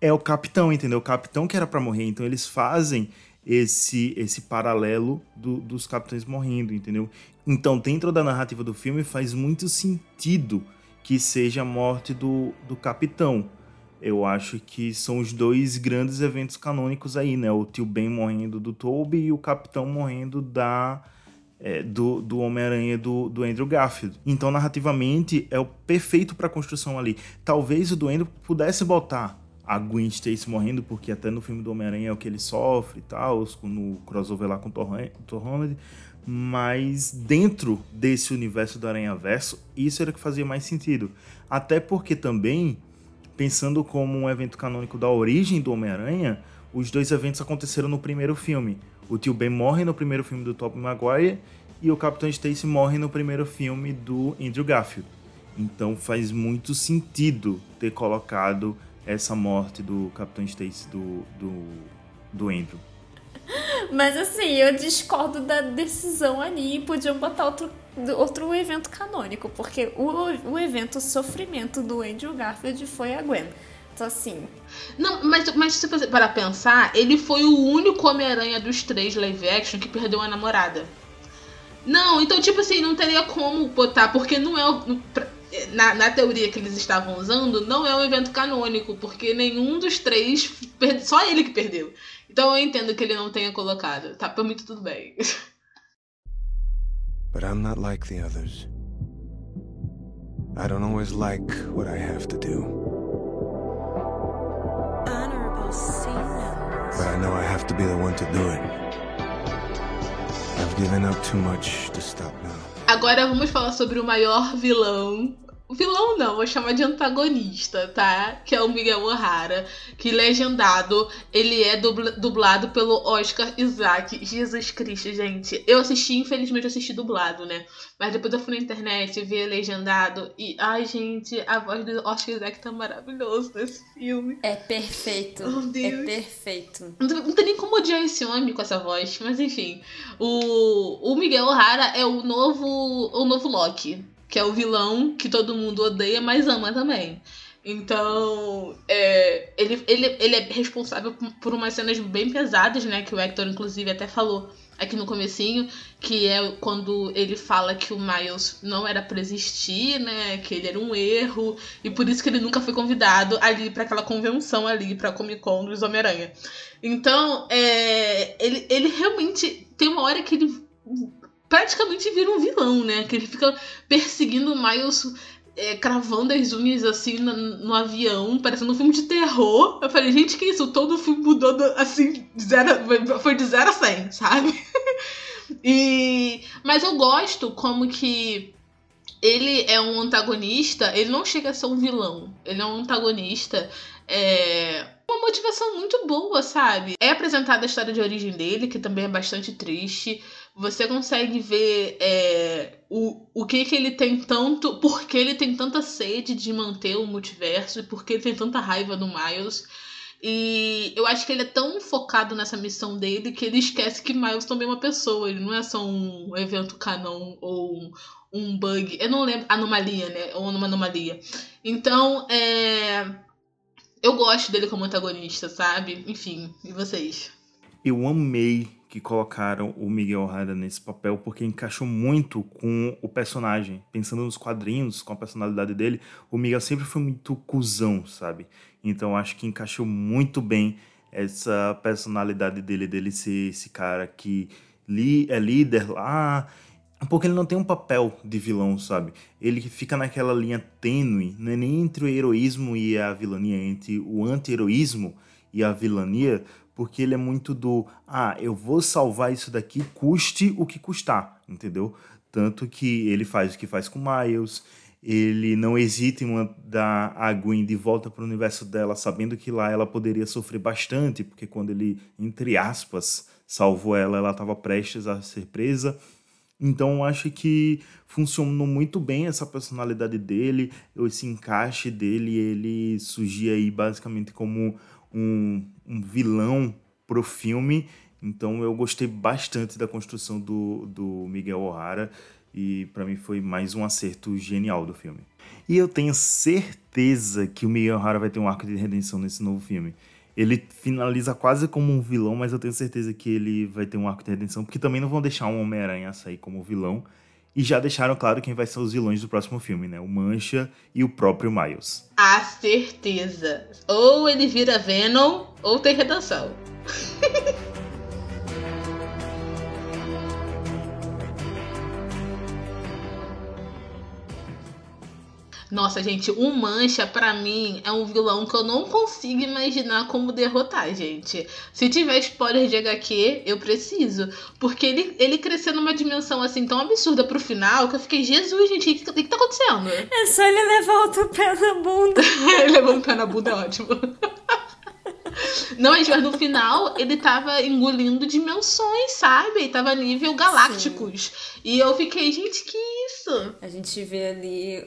É o Capitão, entendeu? O Capitão que era para morrer. Então eles fazem esse esse paralelo do, dos capitães morrendo, entendeu? Então, dentro da narrativa do filme, faz muito sentido que seja a morte do, do capitão. Eu acho que são os dois grandes eventos canônicos aí, né? O tio Ben morrendo do Toby e o capitão morrendo da é, do, do Homem-Aranha do, do Andrew Garfield. Então, narrativamente, é o perfeito para a construção ali. Talvez o do Andrew pudesse botar a Gwen Stacy morrendo, porque até no filme do Homem-Aranha é o que ele sofre e tal, no crossover lá com o Tom mas dentro desse universo do Aranha Verso, isso era que fazia mais sentido. Até porque também, pensando como um evento canônico da origem do Homem-Aranha, os dois eventos aconteceram no primeiro filme. O tio Ben morre no primeiro filme do Tobey Maguire e o Capitão Stacy morre no primeiro filme do Andrew Garfield. Então faz muito sentido ter colocado essa morte do Capitão Stacy do, do, do Andrew. Mas assim, eu discordo da decisão ali. Podiam botar outro, outro evento canônico, porque o, o evento sofrimento do Andrew Garfield foi a Gwen. Assim. Não, mas, mas se você parar pensar, ele foi o único Homem-Aranha dos três live action que perdeu a namorada. Não, então, tipo assim, não teria como botar, porque não é. o- Na, na teoria que eles estavam usando, não é um evento canônico, porque nenhum dos três. per- Só ele que perdeu. Então eu entendo que ele não tenha colocado. Tá, pra mim tudo bem. But I'm not like the others. I don't always like what I have to do, I know I have to be the one to do it. I've given up too much to stop now. Agora vamos falar sobre o maior vilão. Vilão não, vou chamar de antagonista, tá? Que é o Miguel O'Hara, que legendado, ele é dubla- dublado pelo Oscar Isaac. Jesus Cristo, gente. Eu assisti, infelizmente eu assisti dublado, né? Mas depois eu fui na internet, vi legendado e, ai gente, a voz do Oscar Isaac tá maravilhoso nesse filme. É perfeito. Oh, Deus. é perfeito. Não, tem- não tem nem como odiar esse homem com essa voz, mas enfim. O, o Miguel O'Hara é o novo, o novo Loki, que é o vilão que todo mundo odeia, mas ama também. Então, é, ele, ele, ele é responsável por- umas cenas bem pesadas, né? Que o Hector, inclusive, até falou aqui no comecinho, que é quando ele fala que o Miles não era pra existir, né? Que ele era um erro, e por isso que ele nunca foi convidado ali pra aquela convenção ali, pra Comic Con dos Homem-Aranha. Então, é, ele, ele realmente tem uma hora que ele praticamente vira um vilão, né? Que ele fica perseguindo o Miles, é, cravando as unhas assim no, no avião, parecendo um filme de terror. Eu falei, gente, que isso? Todo filme mudou do- assim, zero, foi de 0 a 100, sabe? e, mas eu gosto como que ele é um antagonista, ele não chega a ser um vilão, ele é um antagonista. É, uma motivação muito boa, sabe? É apresentada a história de origem dele, que também é bastante triste. Você consegue ver é, o, o que que ele tem tanto. Por que ele tem tanta sede de manter o multiverso e por que ele tem tanta raiva do Miles. E eu acho que ele é tão focado nessa missão dele que ele esquece que Miles também é uma pessoa. Ele não é só um evento canon ou um, bug. Eu não lembro. Anomalia, né? Ou uma anomalia. Então, é. Eu gosto dele como antagonista, sabe? Enfim, e vocês? Eu amei que colocaram o Miguel O'Hara nesse papel porque encaixou muito com o personagem. Pensando nos quadrinhos, com a personalidade dele, o Miguel sempre foi muito cuzão, sabe? Então acho que encaixou muito bem essa personalidade dele, dele ser esse cara que li, é líder lá. Porque ele não tem um papel de vilão, sabe? Ele fica naquela linha tênue, não é nem entre o heroísmo e a vilania, entre o anti-heroísmo e a vilania, porque ele é muito do ah, eu vou salvar isso daqui, custe o que custar, entendeu? Tanto que ele faz o que faz com Miles, ele não hesita em mandar a Gwen de volta para o universo dela, sabendo que lá ela poderia sofrer bastante, porque quando ele, entre aspas, salvou ela, ela estava prestes a ser presa. Então acho que funcionou muito bem essa personalidade dele, esse encaixe dele, ele surgia aí basicamente como um, um vilão pro filme. Então eu gostei bastante da construção do, do Miguel O'Hara e para mim foi mais um acerto genial do filme. E eu tenho certeza que o Miguel O'Hara vai ter um arco de redenção nesse novo filme. Ele finaliza quase como um vilão, mas eu tenho certeza que ele vai ter um arco de redenção, porque também não vão deixar um Homem-Aranha sair como vilão. E já deixaram claro quem vai ser os vilões do próximo filme, né? O Mancha e o próprio Miles. A certeza. Ou ele vira Venom, ou tem redenção. Nossa, gente, o Mancha, pra mim, é um vilão que eu não consigo imaginar como derrotar, gente. Se tiver spoiler de HQ, eu preciso. Porque ele, ele cresceu numa dimensão assim tão absurda pro final que eu fiquei, Jesus, gente, o que, que, que tá acontecendo? É só ele levar outro pé na bunda. ele levou um pé na bunda, é ótimo. Não, mas no final ele tava engolindo dimensões, sabe? Ele tava nível galácticos. E eu fiquei, gente, que isso? A gente vê ali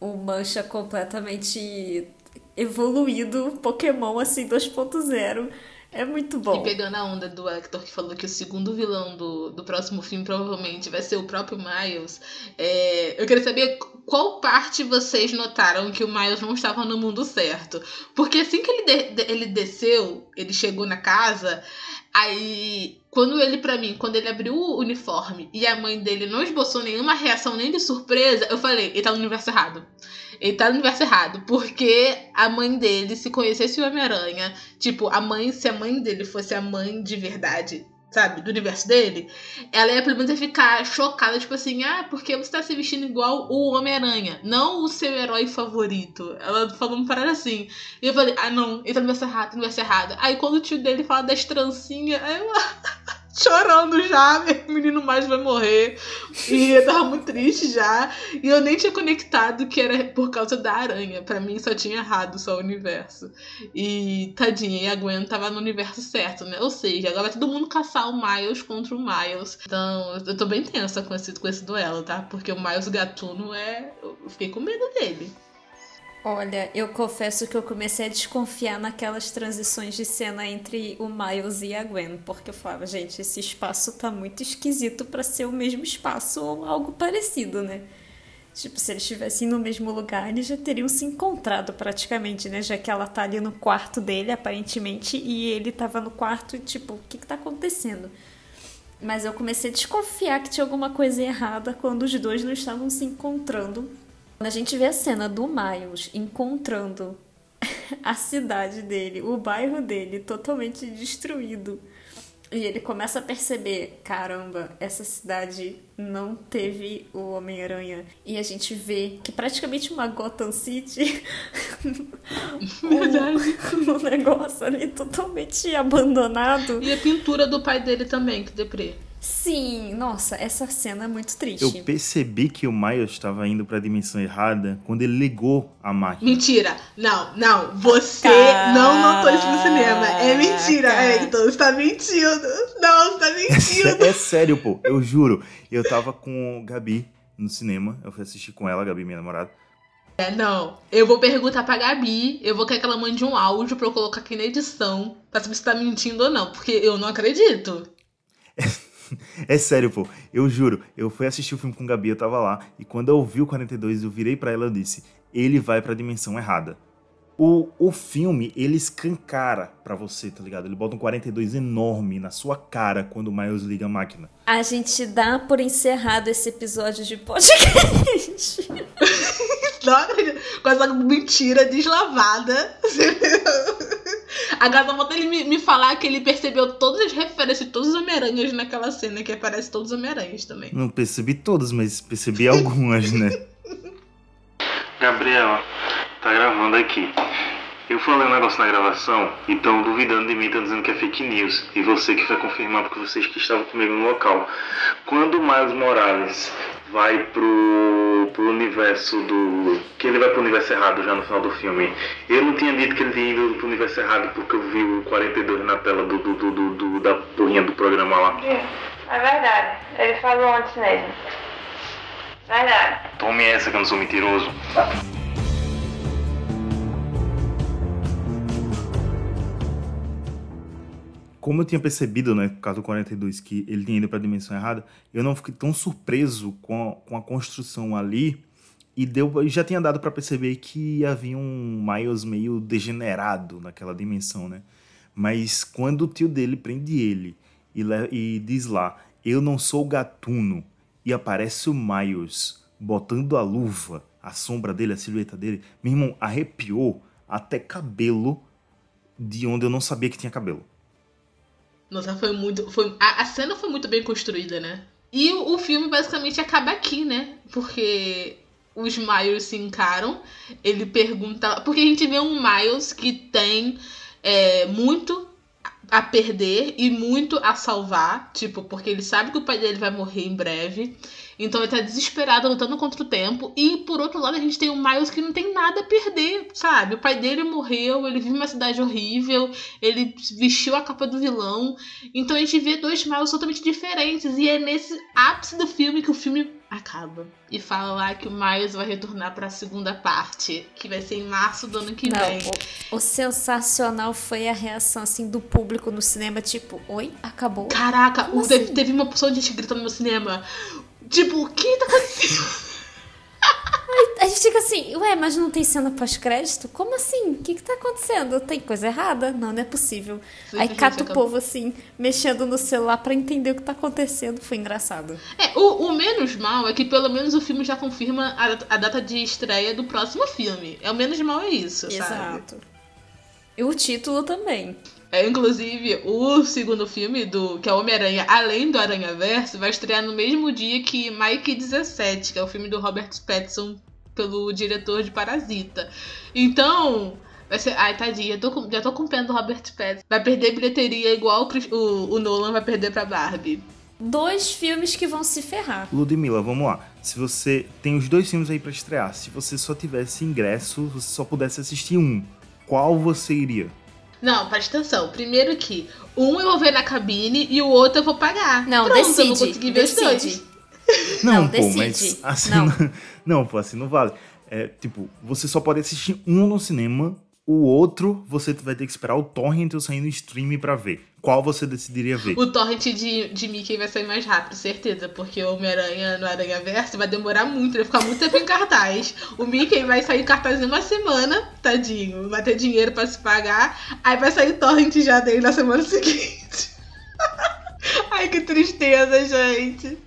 o Mancha completamente evoluído, Pokémon assim 2.0. É muito bom. E pegando a onda do Hector que falou que o segundo vilão do, do próximo filme provavelmente vai ser o próprio Miles, é, eu queria saber qual parte vocês notaram que o Miles não estava no mundo certo. Porque assim que ele, de, ele desceu, ele chegou na casa, aí quando ele, para mim, quando ele abriu o uniforme e a mãe dele não esboçou nenhuma reação nem de surpresa, eu falei, ele tá no universo errado. Ele tá no universo errado, porque a mãe dele, se conhecesse o Homem-Aranha, tipo, a mãe, se a mãe dele fosse a mãe de verdade, sabe, do universo dele, ela ia pelo menos ficar chocada, tipo assim, ah, porque você tá se vestindo igual o Homem-Aranha, não o seu herói favorito. Ela falou uma parada assim. E eu falei, ah, não, ele tá no universo errado, no universo errado. Aí quando o tio dele fala das trancinhas, aí eu. chorando já, meu menino mais vai morrer. E eu tava muito triste já. E eu nem tinha conectado que era por causa da aranha. Para mim só tinha errado só o universo. E tadinha, e a Gwen tava no universo certo, né? Ou seja, agora vai todo mundo caçar o Miles contra o Miles. Então, eu tô bem tensa com esse, com esse duelo, tá? Porque o Miles Gatuno é. Eu fiquei com medo dele. Olha, eu confesso que eu comecei a desconfiar naquelas transições de cena entre o Miles e a Gwen, porque eu falava, gente, esse espaço tá muito esquisito para ser o mesmo espaço ou algo parecido, né? Tipo, se eles estivessem no mesmo lugar, eles já teriam se encontrado praticamente, né? Já que ela tá ali no quarto dele, aparentemente, e ele tava no quarto e, tipo, o que que tá acontecendo? Mas eu comecei a desconfiar que tinha alguma coisa errada quando os dois não estavam se encontrando quando a gente vê a cena do Miles encontrando a cidade dele, o bairro dele totalmente destruído, e ele começa a perceber: caramba, essa cidade não teve o Homem-Aranha. E a gente vê que praticamente uma Gotham City. um, um negócio ali totalmente abandonado. E a pintura do pai dele também, que deprê. Sim, nossa, essa cena é muito triste. Eu percebi que o Miles estava indo para a dimensão errada quando ele ligou a máquina. Mentira! Não, não, você Caraca. não notou isso no cinema. É mentira, é, então você tá mentindo. Não, você tá mentindo. é sério, pô, eu juro. Eu tava com Gabi no cinema, eu fui assistir com ela, Gabi, minha namorada. É, não. Eu vou perguntar pra Gabi, eu vou querer que ela mande um áudio pra eu colocar aqui na edição, pra saber se tá mentindo ou não, porque eu não acredito. É sério, pô. Eu juro. Eu fui assistir o filme com o Gabi, eu tava lá. E quando eu vi o 42, eu virei para ela e disse: ele vai pra dimensão errada. O, o filme, ele escancara pra você, tá ligado? Ele bota um 42 enorme na sua cara quando o Miles liga a máquina. A gente dá por encerrado esse episódio de podcast. com essa mentira deslavada. A Gata falta ele me, me falar que ele percebeu todas as referências de todos os Homem-Aranhas naquela cena, que aparece todos os Homem-Aranhas também. Não percebi todos, mas percebi algumas, né? Gabriela, tá gravando aqui. Eu falei um negócio na gravação e estão duvidando de mim, estão dizendo que é fake news. E você que vai confirmar, porque vocês que estavam comigo no local. Quando o Miles Morales vai pro, pro universo do. que ele vai pro universo errado já no final do filme. Eu não tinha dito que ele tinha ido pro universo errado porque eu vi o 42 na tela do, do, do, do da porrinha do programa lá. É. É verdade. Ele falou antes mesmo. Verdade. Tome essa que eu não sou mentiroso. Como eu tinha percebido, né, por causa do 42, que ele tinha ido para a dimensão errada, eu não fiquei tão surpreso com a, com a construção ali. E deu, já tinha dado para perceber que havia um Miles meio degenerado naquela dimensão, né? Mas quando o tio dele prende ele e, e diz lá, eu não sou gatuno, e aparece o Miles botando a luva, a sombra dele, a silhueta dele, meu irmão, arrepiou até cabelo de onde eu não sabia que tinha cabelo. Nossa, foi muito. Foi, a, a cena foi muito bem construída, né? E o, o filme basicamente acaba aqui, né? Porque os Miles se encaram. Ele pergunta. Porque a gente vê um Miles que tem é, muito a perder e muito a salvar. Tipo, porque ele sabe que o pai dele vai morrer em breve. Então ele tá desesperado lutando contra o tempo. E por outro lado, a gente tem o Miles que não tem nada a perder, sabe? O pai dele morreu, ele vive numa cidade horrível, ele vestiu a capa do vilão. Então a gente vê dois Miles totalmente diferentes. E é nesse ápice do filme que o filme acaba. E fala lá que o Miles vai retornar pra segunda parte, que vai ser em março do ano que Não, vem. o, o sensacional foi a reação assim do público no cinema, tipo, oi, acabou. Caraca, o- teve, assim? teve uma porção de gente gritando no cinema. Tipo, o que tá acontecendo? A gente fica assim, ué, mas não tem cena pós-crédito? Como assim? O que que tá acontecendo? Tem coisa errada? Não, não é possível. Aí Simplesmente cata o povo assim, mexendo no celular pra entender o que tá acontecendo. Foi engraçado. É, o, o menos mal é que pelo menos o filme já confirma a, a data de estreia do próximo filme. É o menos mal é isso, sabe? Exato. E o título também. É, inclusive, o segundo filme, do que é Homem-Aranha, além do Aranha Verso, vai estrear no mesmo dia que Mike 17, que é o filme do Robert Pattinson, pelo diretor de Parasita. Então, vai ser. Ai, tadinha, eu tô com- já tô com pena do Robert Pattinson. Vai perder bilheteria igual o, o, o Nolan vai perder pra Barbie. Dois filmes que vão se ferrar. Ludmilla, vamos lá. Se você tem os dois filmes aí pra estrear, se você só tivesse ingresso, você só pudesse assistir um, qual você iria? Não, presta atenção. Primeiro que um eu vou ver na cabine e o outro eu vou pagar. Não, Pronto, eu vou decide. conseguir ver os decide. dois. Não, Não, pô, decide. mas assim Não. não. não, pô, assim não vale. É, tipo, você só pode assistir um no cinema, o outro você vai ter que esperar o torrent ou sair no stream pra ver. Qual você decidiria ver? O torrent de, de Mickey vai sair mais rápido, certeza. Porque o Homem-Aranha no Aranha Verso vai demorar muito, vai ficar muito tempo em cartaz. O Mickey vai sair em cartaz em uma semana, tadinho. Vai ter dinheiro pra se pagar. Aí vai sair torrent já dele na semana seguinte. Ai, que tristeza, gente.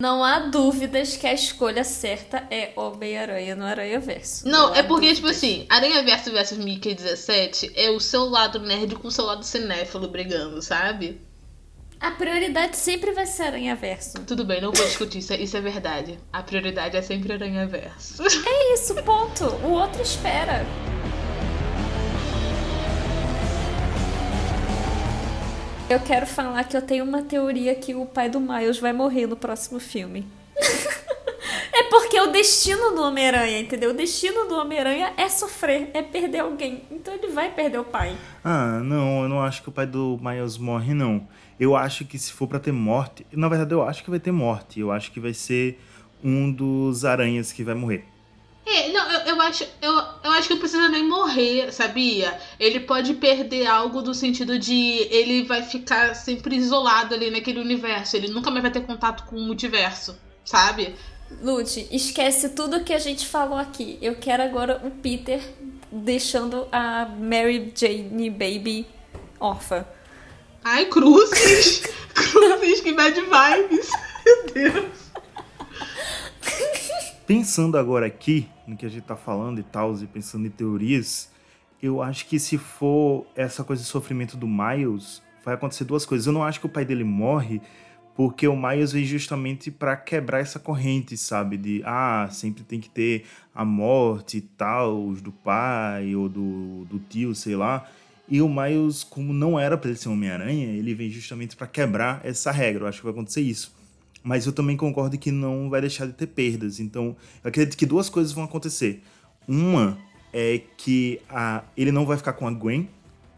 Não há dúvidas que a escolha certa é Homem-Aranha no Aranha Verso. Não, há é porque, tipo dúvidas. assim, Aranha Verso versus Mickey 17 é o seu lado nerd com o seu lado cinéfilo brigando, sabe? A prioridade sempre vai ser Aranha Verso. Tudo bem, não vou discutir, isso é, isso é verdade. A prioridade é sempre Aranha Verso. É isso, ponto. O outro espera. Eu quero falar que eu tenho uma teoria que o pai do Miles vai morrer no próximo filme. é porque o destino do Homem-Aranha, entendeu? O destino do Homem-Aranha é sofrer, é perder alguém. Então ele vai perder o pai. Ah, não, eu não acho que o pai do Miles morre, não. Eu acho que se for pra ter morte. Na verdade, eu acho que vai ter morte. Eu acho que vai ser um dos aranhas que vai morrer. É, não, eu, eu acho, eu, eu acho que não precisa nem morrer, sabia? Ele pode perder algo do sentido de ele vai ficar sempre isolado ali naquele universo. Ele nunca mais vai ter contato com o multiverso, sabe? Lute, esquece tudo que a gente falou aqui. Eu quero agora o Peter deixando a Mary Jane Baby órfã. Ai, cruzes! cruzes, que bad vibes! Meu Deus! Pensando agora aqui no que a gente tá falando e tal, e pensando em teorias, eu acho que se for essa coisa de sofrimento do Miles, vai acontecer duas coisas. Eu não acho que o pai dele morre porque o Miles veio justamente pra quebrar essa corrente, sabe? De, ah, sempre tem que ter a morte e tal, do pai ou do, do tio, sei lá. E o Miles, como não era pra ele ser Homem-Aranha, ele vem justamente pra quebrar essa regra. Eu acho que vai acontecer isso. Mas eu também concordo que não vai deixar de ter perdas. Então, eu acredito que duas coisas vão acontecer. Uma é que a, ele não vai ficar com a Gwen,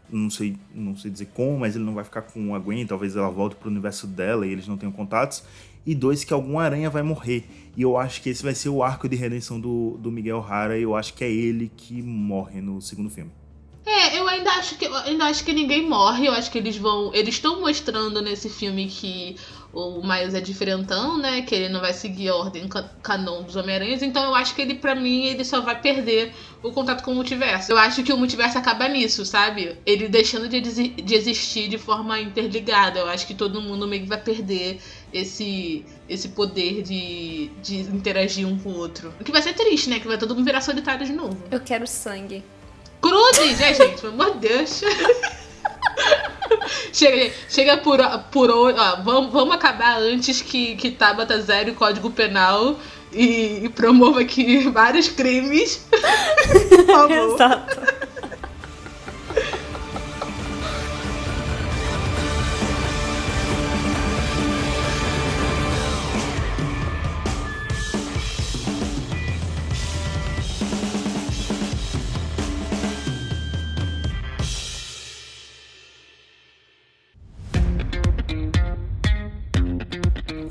não sei, não sei dizer como, mas ele não vai ficar com a Gwen, talvez ela volte pro universo dela e eles não tenham contatos. E dois, que algum aranha vai morrer. E eu acho que esse vai ser o arco de redenção do, do Miguel Hara, e eu acho que é ele que morre no segundo filme. É, eu ainda acho que ainda acho que ninguém morre. Eu acho que eles vão. Eles estão mostrando nesse filme que o Miles é diferentão, né? Que ele não vai seguir a ordem ca- canon dos Homem-Aranhas. Então eu acho que ele, pra mim, ele só vai perder o contato com o multiverso. Eu acho que o multiverso acaba nisso, sabe? Ele deixando de, de existir de forma interligada. Eu acho que todo mundo meio que vai perder esse, esse poder de, de interagir um com o outro. O que vai ser triste, né? Que vai todo mundo virar solitário de novo. Eu quero sangue. Cruzes, né, gente? Pelo amor de Deus. chega. Chega por, por. Ó, vamos, vamos acabar antes que, que Tabata zere o código penal e, e promova aqui vários crimes. Exato.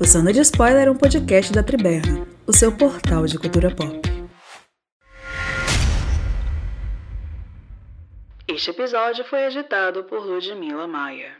O de Spoiler é um podcast da Triberna, o seu portal de cultura pop. Este episódio foi editado por Ludmila Maia.